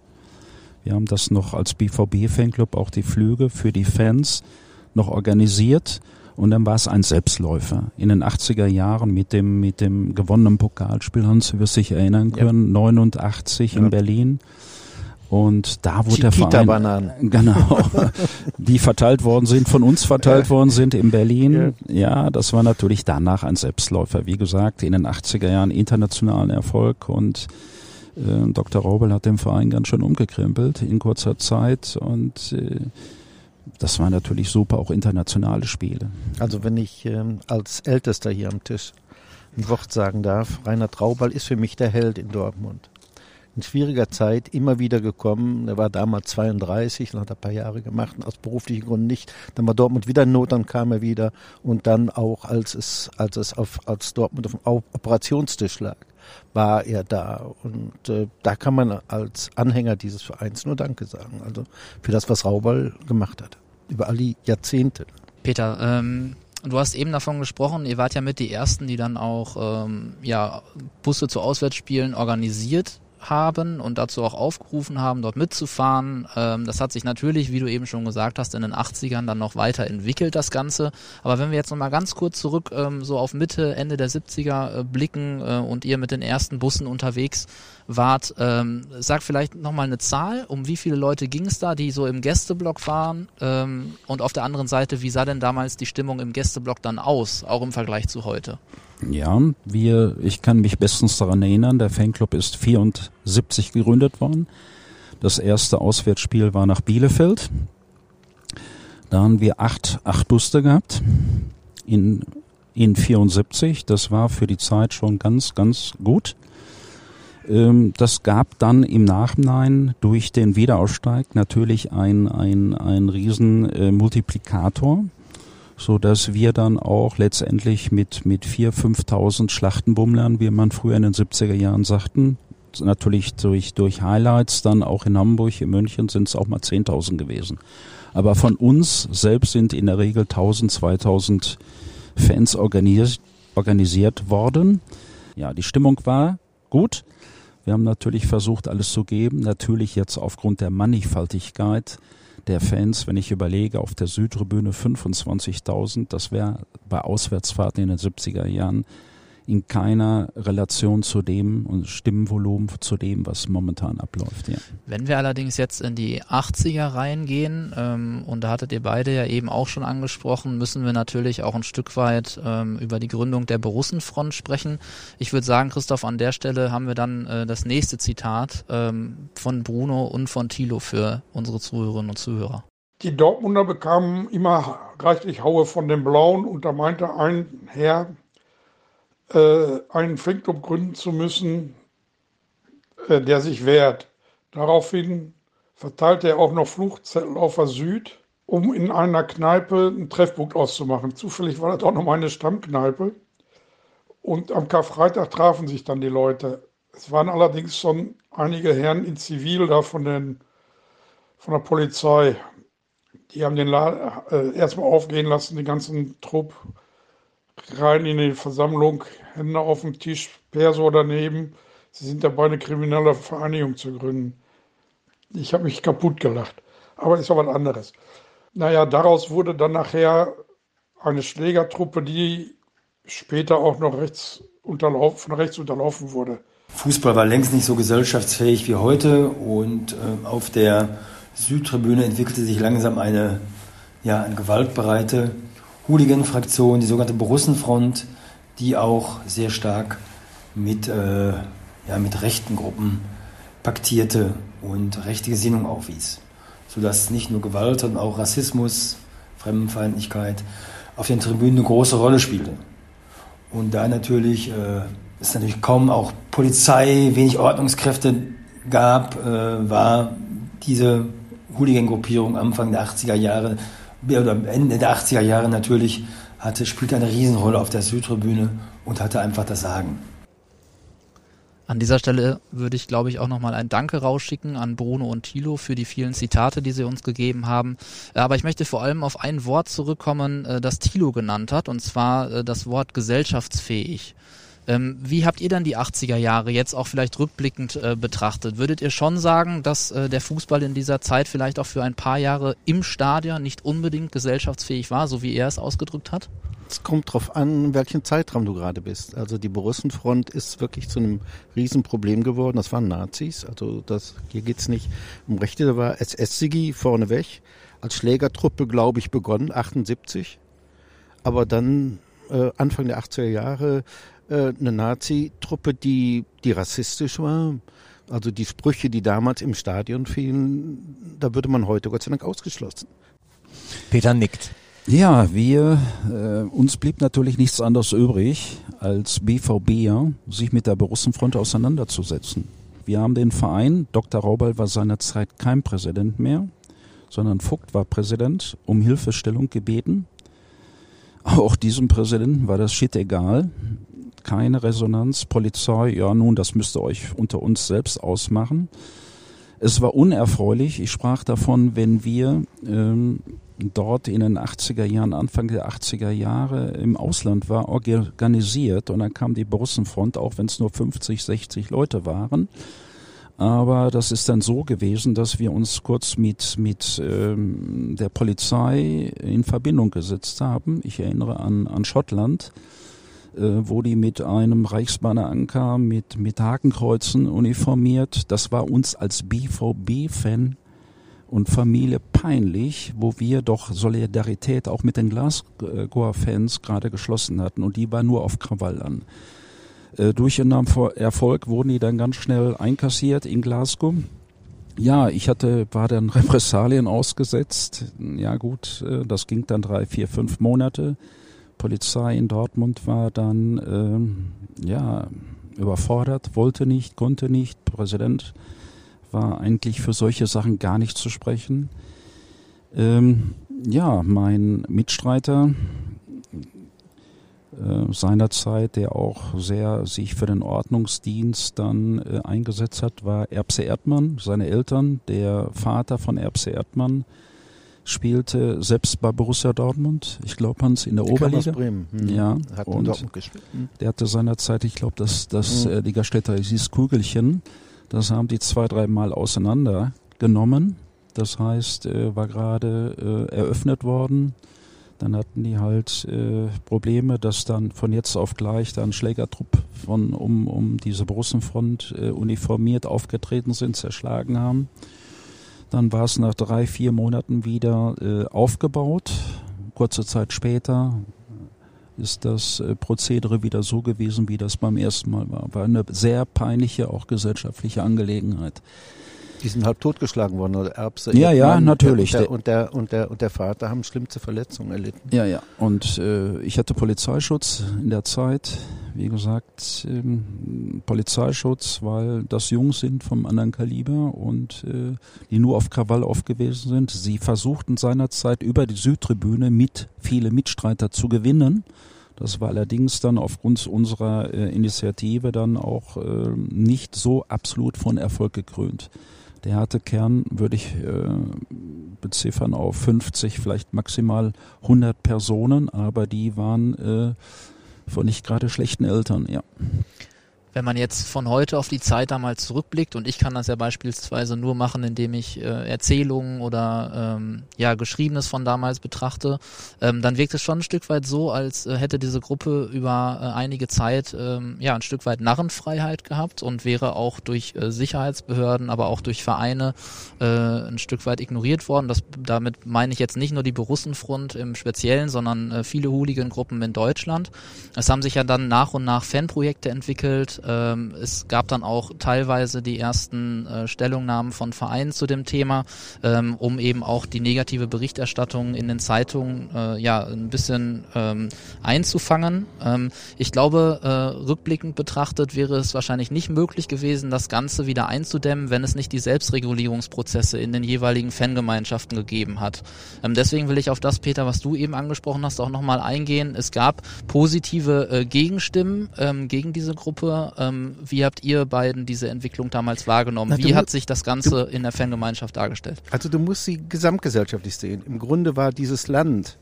Wir haben das noch als BVB-Fanclub auch die Flüge für die Fans noch organisiert. Und dann war es ein Selbstläufer. In den 80er Jahren mit dem, mit dem gewonnenen Pokalspiel, Hans, du wirst dich erinnern können, ja. 89 ja. in Berlin. Und da wurde der Verein, Bananen. genau, die verteilt worden sind, von uns verteilt ja. worden sind in Berlin. Ja. ja, das war natürlich danach ein Selbstläufer. Wie gesagt, in den 80er Jahren internationalen Erfolg und äh, Dr. Raubel hat den Verein ganz schön umgekrempelt in kurzer Zeit und äh, das waren natürlich super auch internationale Spiele. Also wenn ich ähm, als Ältester hier am Tisch ein Wort sagen darf, Rainer Traubal ist für mich der Held in Dortmund. In schwieriger Zeit immer wieder gekommen. Er war damals 32 und hat ein paar Jahre gemacht, aus beruflichen Gründen nicht. Dann war Dortmund wieder in Not, dann kam er wieder. Und dann auch, als es, als es auf, als Dortmund auf dem Operationstisch lag, war er da. Und äh, da kann man als Anhänger dieses Vereins nur Danke sagen. Also für das, was Raubal gemacht hat. Über all die Jahrzehnte. Peter, ähm, Du hast eben davon gesprochen, ihr wart ja mit die Ersten, die dann auch ähm, ja, Busse zu Auswärtsspielen organisiert haben und dazu auch aufgerufen haben, dort mitzufahren. Ähm, das hat sich natürlich, wie du eben schon gesagt hast, in den 80ern dann noch weiter entwickelt, das Ganze. Aber wenn wir jetzt nochmal ganz kurz zurück ähm, so auf Mitte, Ende der 70er äh, blicken äh, und ihr mit den ersten Bussen unterwegs wart, ähm, sag vielleicht nochmal eine Zahl, um wie viele Leute ging es da, die so im Gästeblock waren ähm, und auf der anderen Seite, wie sah denn damals die Stimmung im Gästeblock dann aus, auch im Vergleich zu heute? Ja, wir, ich kann mich bestens daran erinnern, der Fanclub ist 74 gegründet worden. Das erste Auswärtsspiel war nach Bielefeld. Da haben wir acht, acht Buste gehabt in, in 74. Das war für die Zeit schon ganz, ganz gut. Ähm, das gab dann im Nachhinein durch den Wiederaussteig natürlich ein, ein, ein riesen äh, Multiplikator so dass wir dann auch letztendlich mit mit vier 5.000 Schlachtenbummlern, wie man früher in den 70er Jahren sagten, natürlich durch durch Highlights dann auch in Hamburg, in München sind es auch mal 10.000 gewesen. Aber von uns selbst sind in der Regel 1.000, 2.000 Fans organisiert organisiert worden. Ja, die Stimmung war gut. Wir haben natürlich versucht, alles zu geben. Natürlich jetzt aufgrund der Mannigfaltigkeit der Fans, wenn ich überlege, auf der Südtribüne 25.000, das wäre bei Auswärtsfahrten in den 70er Jahren in keiner Relation zu dem und Stimmenvolumen zu dem, was momentan abläuft. Ja. Wenn wir allerdings jetzt in die 80er reingehen, ähm, und da hattet ihr beide ja eben auch schon angesprochen, müssen wir natürlich auch ein Stück weit ähm, über die Gründung der Borussenfront sprechen. Ich würde sagen, Christoph, an der Stelle haben wir dann äh, das nächste Zitat ähm, von Bruno und von Thilo für unsere Zuhörerinnen und Zuhörer. Die Dortmunder bekamen immer reichlich Haue von den Blauen und da meinte ein Herr, einen Fanclub gründen zu müssen, äh, der sich wehrt. Daraufhin verteilte er auch noch Fluchtzettel auf der Süd, um in einer Kneipe einen Treffpunkt auszumachen. Zufällig war das auch noch meine Stammkneipe. Und am Karfreitag trafen sich dann die Leute. Es waren allerdings schon einige Herren in Zivil da von, den, von der Polizei. Die haben den Laden äh, erstmal aufgehen lassen, den ganzen Trupp rein in die Versammlung, Hände auf dem Tisch, Perso daneben. Sie sind dabei, eine kriminelle Vereinigung zu gründen. Ich habe mich kaputt gelacht. Aber ist auch was anderes. Naja, daraus wurde dann nachher eine Schlägertruppe, die später auch noch rechts unterlaufen, von rechts unterlaufen wurde. Fußball war längst nicht so gesellschaftsfähig wie heute und äh, auf der Südtribüne entwickelte sich langsam eine, ja, eine gewaltbereite Hooligan-Fraktion, die sogenannte Borussenfront, die auch sehr stark mit, äh, ja, mit rechten Gruppen paktierte und rechte Gesinnung aufwies. Sodass nicht nur Gewalt, sondern auch Rassismus, Fremdenfeindlichkeit auf den Tribünen eine große Rolle spielte. Und da natürlich äh, es natürlich kaum auch Polizei, wenig Ordnungskräfte gab, äh, war diese Hooligan-Gruppierung Anfang der 80er Jahre oder Ende der 80er Jahre natürlich, hatte, spielte eine Riesenrolle auf der Südtribüne und hatte einfach das Sagen. An dieser Stelle würde ich, glaube ich, auch nochmal ein Danke rausschicken an Bruno und Thilo für die vielen Zitate, die sie uns gegeben haben. Aber ich möchte vor allem auf ein Wort zurückkommen, äh, das Thilo genannt hat, und zwar äh, das Wort gesellschaftsfähig. Ähm, wie habt ihr dann die 80er Jahre jetzt auch vielleicht rückblickend äh, betrachtet? Würdet ihr schon sagen, dass äh, der Fußball in dieser Zeit vielleicht auch für ein paar Jahre im Stadion nicht unbedingt gesellschaftsfähig war, so wie er es ausgedrückt hat? Es kommt drauf an, in welchem Zeitraum du gerade bist. Also die Borussenfront ist wirklich zu einem Riesenproblem geworden. Das waren Nazis. Also das, hier geht's nicht um Rechte. Da war SS-Sigi vorneweg. Als Schlägertruppe, glaube ich, begonnen, 78. Aber dann äh, Anfang der 80er Jahre äh, eine Nazi-Truppe, die, die rassistisch war. Also die Sprüche, die damals im Stadion fielen, da würde man heute Gott sei Dank ausgeschlossen. Peter nickt. Ja, wir, äh, uns blieb natürlich nichts anderes übrig, als BVB sich mit der Borussenfront auseinanderzusetzen. Wir haben den Verein, Dr. Raubal war seinerzeit kein Präsident mehr, sondern Vogt war Präsident, um Hilfestellung gebeten. Auch diesem Präsidenten war das Shit egal. Keine Resonanz, Polizei, ja nun, das müsst ihr euch unter uns selbst ausmachen. Es war unerfreulich. Ich sprach davon, wenn wir ähm, dort in den 80er Jahren, Anfang der 80er Jahre im Ausland war, organisiert und dann kam die Borussenfront, auch wenn es nur 50, 60 Leute waren. Aber das ist dann so gewesen, dass wir uns kurz mit, mit ähm, der Polizei in Verbindung gesetzt haben. Ich erinnere an, an Schottland, wo die mit einem Reichsbanner ankamen, mit, mit Hakenkreuzen uniformiert. Das war uns als BVB-Fan und Familie peinlich, wo wir doch Solidarität auch mit den Glasgow-Fans gerade geschlossen hatten und die war nur auf Krawall an. Äh, durch den Erfolg wurden die dann ganz schnell einkassiert in Glasgow. Ja, ich hatte, war dann Repressalien ausgesetzt. Ja gut, äh, das ging dann drei, vier, fünf Monate. Polizei in Dortmund war dann, ähm, ja, überfordert, wollte nicht, konnte nicht. Präsident war eigentlich für solche Sachen gar nicht zu sprechen. Ähm, ja, mein Mitstreiter äh, seinerzeit, der auch sehr sich für den Ordnungsdienst dann äh, eingesetzt hat, war Erbse Erdmann, seine Eltern. Der Vater von Erbse Erdmann spielte selbst bei Borussia Dortmund, ich glaube Hans in der, der Oberliga. Bremen. Hm. Ja, hat und Dortmund gespielt. Hm. der hatte seinerzeit, ich glaube, das das Hm. äh, die Gaststätte hieß Kugelchen. Das haben die zwei, dreimal auseinandergenommen. Das heißt, äh, war gerade äh, eröffnet worden. Dann hatten die halt äh, Probleme, dass dann von jetzt auf gleich dann Schlägertrupp von um, um diese Borussenfront äh, uniformiert aufgetreten sind, zerschlagen haben. Dann war es nach drei, vier Monaten wieder äh, aufgebaut. Kurze Zeit später ist das äh, Prozedere wieder so gewesen, wie das beim ersten Mal war. War eine sehr peinliche, auch gesellschaftliche Angelegenheit. Die sind halb totgeschlagen worden, oder Erbse. Ja, ja, Erdmann natürlich. Und der, und der, und der, und der Vater haben schlimmste Verletzungen erlitten. Ja, ja. Und äh, ich hatte Polizeischutz in der Zeit. Wie gesagt, ähm, Polizeischutz, weil das Jungs sind vom anderen Kaliber und äh, die nur auf Krawall aufgewesen sind. Sie versuchten seinerzeit über die Südtribüne mit viele Mitstreiter zu gewinnen. Das war allerdings dann aufgrund unserer äh, Initiative dann auch äh, nicht so absolut von Erfolg gekrönt. Der harte Kern würde ich äh, beziffern auf 50, vielleicht maximal 100 Personen, aber die waren äh, von nicht gerade schlechten Eltern, ja. Wenn man jetzt von heute auf die Zeit damals zurückblickt, und ich kann das ja beispielsweise nur machen, indem ich äh, Erzählungen oder ähm, ja Geschriebenes von damals betrachte, ähm, dann wirkt es schon ein Stück weit so, als äh, hätte diese Gruppe über äh, einige Zeit ähm, ja ein Stück weit Narrenfreiheit gehabt und wäre auch durch äh, Sicherheitsbehörden, aber auch durch Vereine äh, ein Stück weit ignoriert worden. Das, damit meine ich jetzt nicht nur die Borussenfront im Speziellen, sondern äh, viele Hooligan-Gruppen in Deutschland. Es haben sich ja dann nach und nach Fanprojekte entwickelt. Ähm, es gab dann auch teilweise die ersten äh, Stellungnahmen von Vereinen zu dem Thema, ähm, um eben auch die negative Berichterstattung in den Zeitungen äh, ja ein bisschen ähm, einzufangen. Ähm, ich glaube, äh, rückblickend betrachtet wäre es wahrscheinlich nicht möglich gewesen, das Ganze wieder einzudämmen, wenn es nicht die Selbstregulierungsprozesse in den jeweiligen Fangemeinschaften gegeben hat. Ähm, deswegen will ich auf das, Peter, was du eben angesprochen hast, auch nochmal eingehen. Es gab positive äh, Gegenstimmen ähm, gegen diese Gruppe. Ähm, wie habt ihr beiden diese Entwicklung damals wahrgenommen? Na, wie hat sich das Ganze in der Fangemeinschaft dargestellt? Also du musst sie gesamtgesellschaftlich sehen. Im Grunde war dieses Land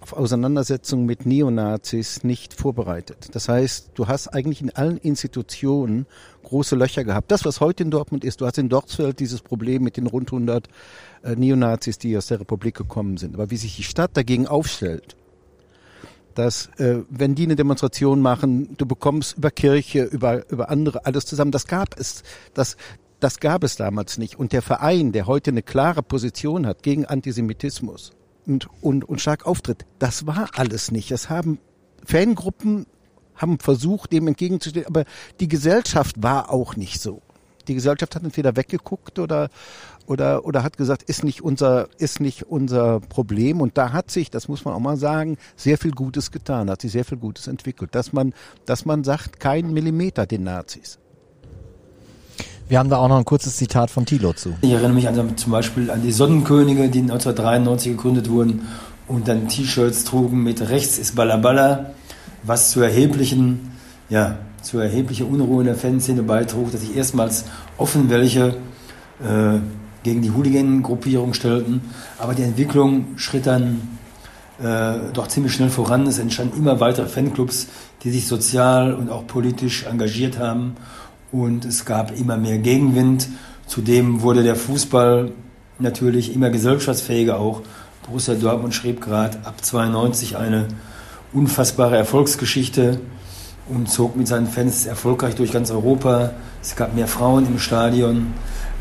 auf Auseinandersetzungen mit Neonazis nicht vorbereitet. Das heißt, du hast eigentlich in allen Institutionen große Löcher gehabt. Das, was heute in Dortmund ist, du hast in Dortmund dieses Problem mit den rund 100 äh, Neonazis, die aus der Republik gekommen sind. Aber wie sich die Stadt dagegen aufstellt, dass äh, wenn die eine Demonstration machen, du bekommst über Kirche, über über andere alles zusammen. Das gab es, das das gab es damals nicht. Und der Verein, der heute eine klare Position hat gegen Antisemitismus und und und stark auftritt, das war alles nicht. Das haben Fangruppen haben versucht, dem entgegenzustehen, aber die Gesellschaft war auch nicht so. Die Gesellschaft hat entweder weggeguckt oder oder, oder hat gesagt, ist nicht unser, ist nicht unser Problem. Und da hat sich, das muss man auch mal sagen, sehr viel Gutes getan, hat sich sehr viel Gutes entwickelt, dass man, dass man sagt, kein Millimeter den Nazis. Wir haben da auch noch ein kurzes Zitat von Thilo zu. Ich erinnere mich an, zum Beispiel an die Sonnenkönige, die 1993 gegründet wurden und dann T-Shirts trugen mit rechts ist Ballaballa, was zu erheblichen, ja, zu erheblicher Unruhe in der Fanszene beitrug, dass sich erstmals offen welche äh, gegen die Hooligan-Gruppierung stellten. Aber die Entwicklung schritt dann äh, doch ziemlich schnell voran. Es entstanden immer weitere Fanclubs, die sich sozial und auch politisch engagiert haben. Und es gab immer mehr Gegenwind. Zudem wurde der Fußball natürlich immer gesellschaftsfähiger auch. Borussia Dortmund schrieb gerade ab 92 eine unfassbare Erfolgsgeschichte und zog mit seinen Fans erfolgreich durch ganz Europa. Es gab mehr Frauen im Stadion.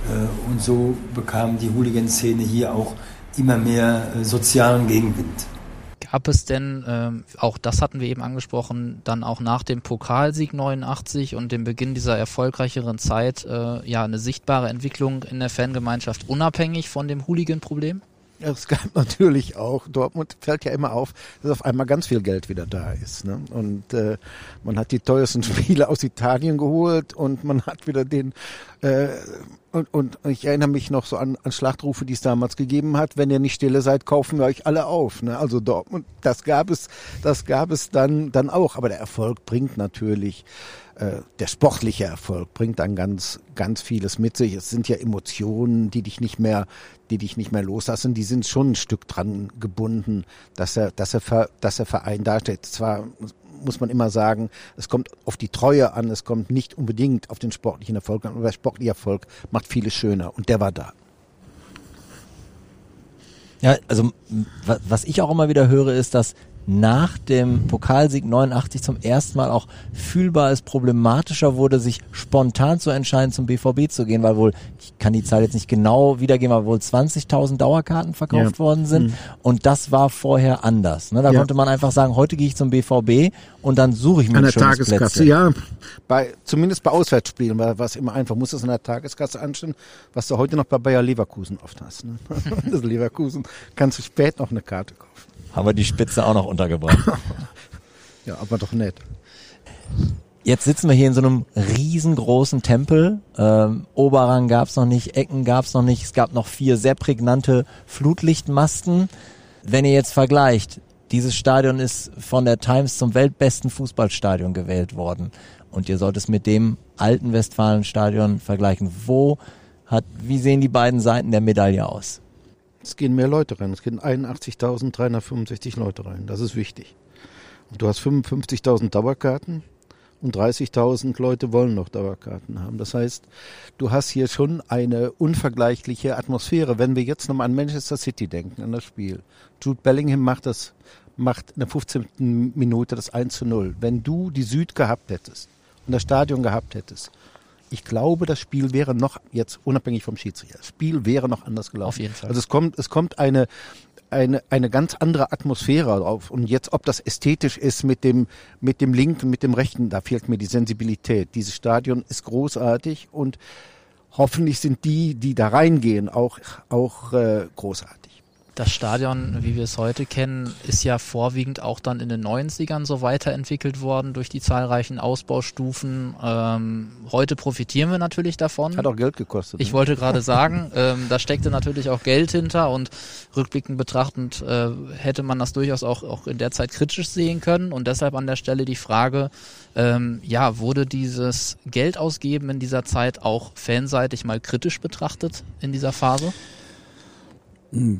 Äh, und so bekam die Hooligan-Szene hier auch immer mehr äh, sozialen Gegenwind. Gab es denn, ähm, auch das hatten wir eben angesprochen, dann auch nach dem Pokalsieg 89 und dem Beginn dieser erfolgreicheren Zeit äh, ja eine sichtbare Entwicklung in der Fangemeinschaft unabhängig von dem Hooligan-Problem? Es gab natürlich auch, Dortmund fällt ja immer auf, dass auf einmal ganz viel Geld wieder da ist. Ne? Und äh, man hat die teuersten Spiele aus Italien geholt und man hat wieder den äh, und, und ich erinnere mich noch so an, an Schlachtrufe, die es damals gegeben hat. Wenn ihr nicht stille seid, kaufen wir euch alle auf. Ne? Also Dortmund, das gab es, das gab es dann dann auch. Aber der Erfolg bringt natürlich äh, der sportliche Erfolg bringt dann ganz, ganz vieles mit sich. Es sind ja Emotionen, die dich nicht mehr, die dich nicht mehr loslassen. Die sind schon ein Stück dran gebunden, dass er, dass er, dass er Verein darstellt. Zwar muss man immer sagen, es kommt auf die Treue an, es kommt nicht unbedingt auf den sportlichen Erfolg an, aber der sportliche Erfolg macht vieles schöner und der war da. Ja, also was ich auch immer wieder höre, ist, dass nach dem Pokalsieg 89 zum ersten Mal auch fühlbar es problematischer wurde, sich spontan zu entscheiden, zum BVB zu gehen, weil wohl, ich kann die Zahl jetzt nicht genau wiedergeben, aber wohl 20.000 Dauerkarten verkauft ja. worden sind. Mhm. Und das war vorher anders. Ne? Da ja. konnte man einfach sagen, heute gehe ich zum BVB und dann suche ich mir an der Tageskasse. Plätzchen. Ja, bei, zumindest bei Auswärtsspielen war es immer einfach, muss das in der Tageskasse anstehen, was du heute noch bei Bayer Leverkusen oft hast. Ne? das Leverkusen kannst du spät noch eine Karte kaufen haben wir die Spitze auch noch untergebracht. ja, aber doch nett. Jetzt sitzen wir hier in so einem riesengroßen Tempel. Ähm, Oberrang gab's noch nicht, Ecken gab's noch nicht. Es gab noch vier sehr prägnante Flutlichtmasten. Wenn ihr jetzt vergleicht, dieses Stadion ist von der Times zum weltbesten Fußballstadion gewählt worden. Und ihr sollt es mit dem alten Westfalenstadion vergleichen. Wo hat, wie sehen die beiden Seiten der Medaille aus? Es gehen mehr Leute rein. Es gehen 81.365 Leute rein. Das ist wichtig. Und du hast 55.000 Dauerkarten und 30.000 Leute wollen noch Dauerkarten haben. Das heißt, du hast hier schon eine unvergleichliche Atmosphäre. Wenn wir jetzt nochmal an Manchester City denken, an das Spiel. Jude Bellingham macht das, macht in der 15. Minute das 1 zu 0. Wenn du die Süd gehabt hättest und das Stadion gehabt hättest ich glaube, das Spiel wäre noch, jetzt unabhängig vom Schiedsrichter, das Spiel wäre noch anders gelaufen. Auf jeden Fall. Also es kommt, es kommt eine, eine, eine ganz andere Atmosphäre drauf. Und jetzt, ob das ästhetisch ist mit dem, mit dem linken, mit dem rechten, da fehlt mir die Sensibilität. Dieses Stadion ist großartig und hoffentlich sind die, die da reingehen, auch, auch äh, großartig. Das Stadion, wie wir es heute kennen, ist ja vorwiegend auch dann in den 90ern so weiterentwickelt worden durch die zahlreichen Ausbaustufen. Ähm, heute profitieren wir natürlich davon. Hat auch Geld gekostet. Ich ne? wollte gerade sagen, ähm, da steckte natürlich auch Geld hinter und rückblickend betrachtend äh, hätte man das durchaus auch, auch in der Zeit kritisch sehen können und deshalb an der Stelle die Frage, ähm, ja, wurde dieses Geld ausgeben in dieser Zeit auch fanseitig mal kritisch betrachtet in dieser Phase?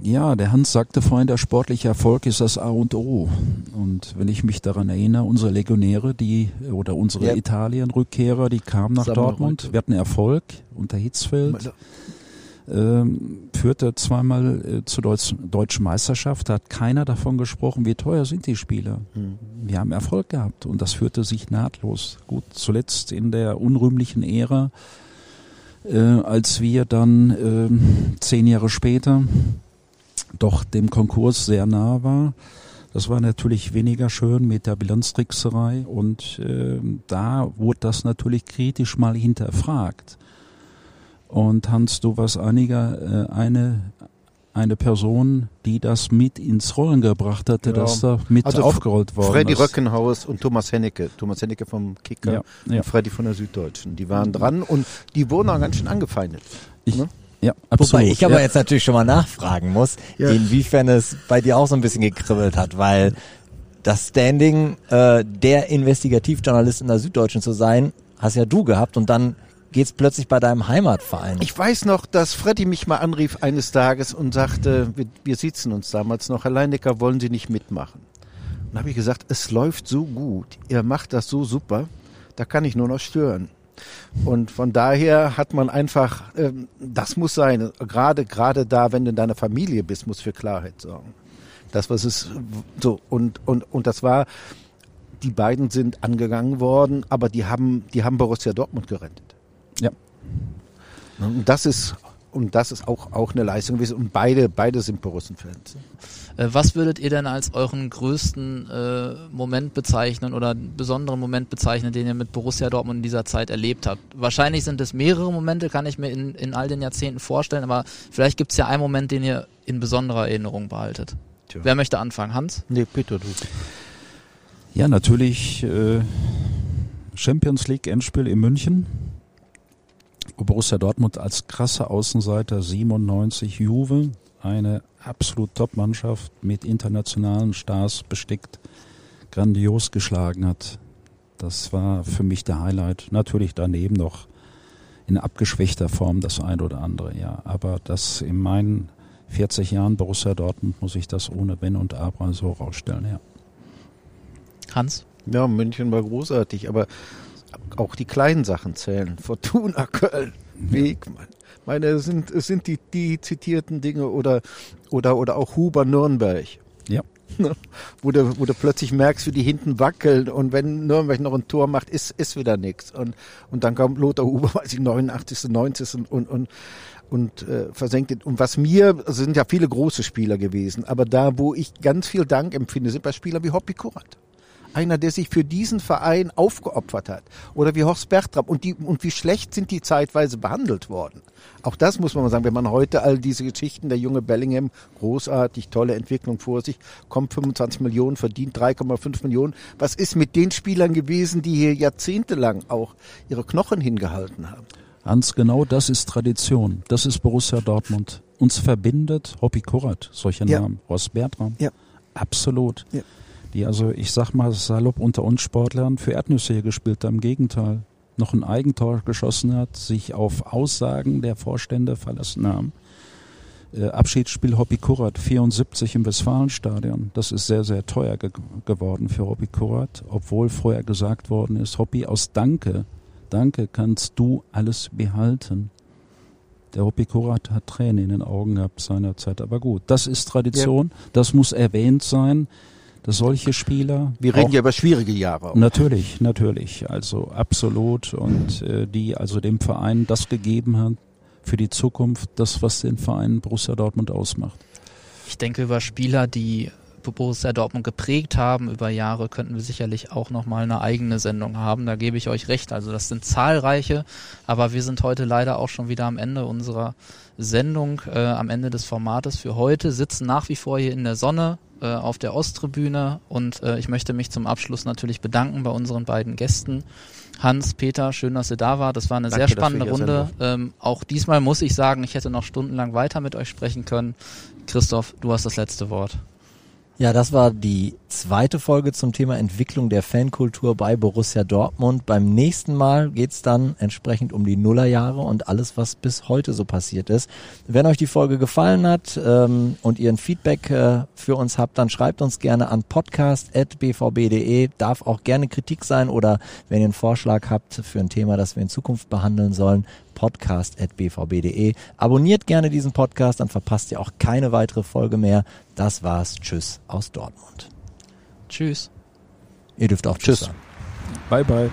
Ja, der Hans sagte vorhin, der sportliche Erfolg ist das A und O. Und wenn ich mich daran erinnere, unsere Legionäre, die oder unsere Ja. Italien-Rückkehrer, die kamen nach Dortmund, heute. wir hatten Erfolg unter Hitzfeld, ähm, führte zweimal äh, zur Deutsch, deutschen Meisterschaft, da hat keiner davon gesprochen, wie teuer sind die Spieler. Wir haben Erfolg gehabt und das führte sich nahtlos. Gut, zuletzt in der unrühmlichen Ära, äh, als wir dann ähm, zehn Jahre später doch dem Konkurs sehr nah war. Das war natürlich weniger schön mit der Bilanztrickserei und ähm, da wurde das natürlich kritisch mal hinterfragt. Und Hans, du warst einiger, äh, eine, eine Person, die das mit ins Rollen gebracht hatte, Ja. dass da mit Also aufgerollt worden Freddy ist. Röckenhaus und Thomas Hennecke. Thomas Hennecke vom Kicker Ja, ja. und Freddy von der Süddeutschen. Die waren dran und die wurden auch ganz schön angefeindet. Ich, Ne? Ja, absolut. Wobei ich aber ja. jetzt natürlich schon mal nachfragen muss, Ja. inwiefern es bei dir auch so ein bisschen gekribbelt hat, weil das Standing äh, der Investigativjournalist in der Süddeutschen zu sein, hast ja du gehabt und dann geht's plötzlich bei deinem Heimatverein. Ich weiß noch, dass Freddy mich mal anrief eines Tages und sagte, wir, wir sitzen uns damals noch, Herr Leinecker, wollen Sie nicht mitmachen? Und habe ich gesagt, es läuft so gut, ihr macht das so super, da kann ich nur noch stören. Und von daher hat man einfach, ähm, das muss sein, gerade gerade da, wenn du in deiner Familie bist, muss für Klarheit sorgen. Das was es so und und und das war, die beiden sind angegangen worden, aber die haben die haben Borussia Dortmund gerettet. ja. Und das ist und das ist auch auch eine Leistung gewesen. Und beide beide sind Borussen-Fans. Äh, Was würdet ihr denn als euren größten äh, Moment bezeichnen oder besonderen Moment bezeichnen, den ihr mit Borussia Dortmund in dieser Zeit erlebt habt? Wahrscheinlich sind es mehrere Momente, kann ich mir in, in all den Jahrzehnten vorstellen, aber vielleicht gibt es ja einen Moment, den ihr in besonderer Erinnerung behaltet. Tja. Wer möchte anfangen? Hans? Nee, bitte du. Ja, natürlich äh, Champions League Endspiel in München. Borussia Dortmund als krasse Außenseiter 97 Juve, eine absolut Top-Mannschaft mit internationalen Stars bestickt, grandios geschlagen hat. Das war für mich der Highlight. Natürlich daneben noch in abgeschwächter Form das ein oder andere, ja. Aber das in meinen 40 Jahren Borussia Dortmund muss ich das ohne Wenn und Aber so rausstellen, ja. Hans? Ja, München war großartig, aber auch die kleinen Sachen zählen. Fortuna Köln, Wegmann. Meine, es sind, es sind die, die zitierten Dinge oder, oder, oder auch Huber Nürnberg. Ja. Ne? Wo du, wo du plötzlich merkst, wie die hinten wackeln und wenn Nürnberg noch ein Tor macht, ist, ist wieder nichts. Und, und dann kommt Lothar Huber, weiß ich, 89., 90. und, und, und äh, versenkt ihn. Und was mir, es sind ja viele große Spieler gewesen, aber da, wo ich ganz viel Dank empfinde, sind bei Spielern wie Hoppy Kurat. Einer, der sich für diesen Verein aufgeopfert hat. Oder wie Horst Bertram. Und, die, und wie schlecht sind die zeitweise behandelt worden. Auch das muss man mal sagen, wenn man heute all diese Geschichten, der junge Bellingham, großartig, tolle Entwicklung vor sich, kommt 25 Millionen, verdient 3,5 Millionen. Was ist mit den Spielern gewesen, die hier jahrzehntelang auch ihre Knochen hingehalten haben? Hans, genau das ist Tradition. Das ist Borussia Dortmund. Uns verbindet Hoppi Kurat, solche Ja. Namen. Horst Bertram. Ja. Absolut. Ja. Die also, ich sag mal salopp unter uns Sportlern für Erdnüsse hier gespielt haben. Im Gegenteil. Noch ein Eigentor geschossen hat, sich auf Aussagen der Vorstände verlassen haben. Äh, Abschiedsspiel Hoppi Kurat 74 im Westfalenstadion. Das ist sehr, sehr teuer ge geworden für Hoppi Kurat, obwohl vorher gesagt worden ist, Hoppi aus Danke, Danke kannst du alles behalten. Der Hoppi Kurat hat Tränen in den Augen gehabt seinerzeit. Aber gut, das ist Tradition, das muss erwähnt sein, dass solche Spieler. Wir reden auch- ja über schwierige Jahre. Auch. Natürlich, natürlich. Also absolut. Und äh, die also dem Verein das gegeben hat für die Zukunft, das, was den Verein Borussia Dortmund ausmacht. Ich denke, über Spieler, die Borussia Dortmund geprägt haben über Jahre, könnten wir sicherlich auch nochmal eine eigene Sendung haben. Da gebe ich euch recht. Also das sind zahlreiche, aber wir sind heute leider auch schon wieder am Ende unserer Sendung, äh, am Ende des Formates für heute, sitzen nach wie vor hier in der Sonne äh, auf der Osttribüne und äh, ich möchte mich zum Abschluss natürlich bedanken bei unseren beiden Gästen. Hans, Peter, schön, dass ihr da wart. Das war eine Danke, sehr spannende Runde. Ähm, auch diesmal muss ich sagen, ich hätte noch stundenlang weiter mit euch sprechen können. Christoph, du hast das letzte Wort. Ja, das war die zweite Folge zum Thema Entwicklung der Fankultur bei Borussia Dortmund. Beim nächsten Mal geht's dann entsprechend um die Nullerjahre und alles, was bis heute so passiert ist. Wenn euch die Folge gefallen hat ähm, und ihr ein Feedback äh, für uns habt, dann schreibt uns gerne an podcast.bvb.de. Darf auch gerne Kritik sein oder wenn ihr einen Vorschlag habt für ein Thema, das wir in Zukunft behandeln sollen, podcast.bvb.de. Abonniert gerne diesen Podcast, dann verpasst ihr auch keine weitere Folge mehr. Das war's. Tschüss aus Dortmund. Tschüss. Ihr dürft auch Tschüss, Tschüss. sagen. Bye, bye.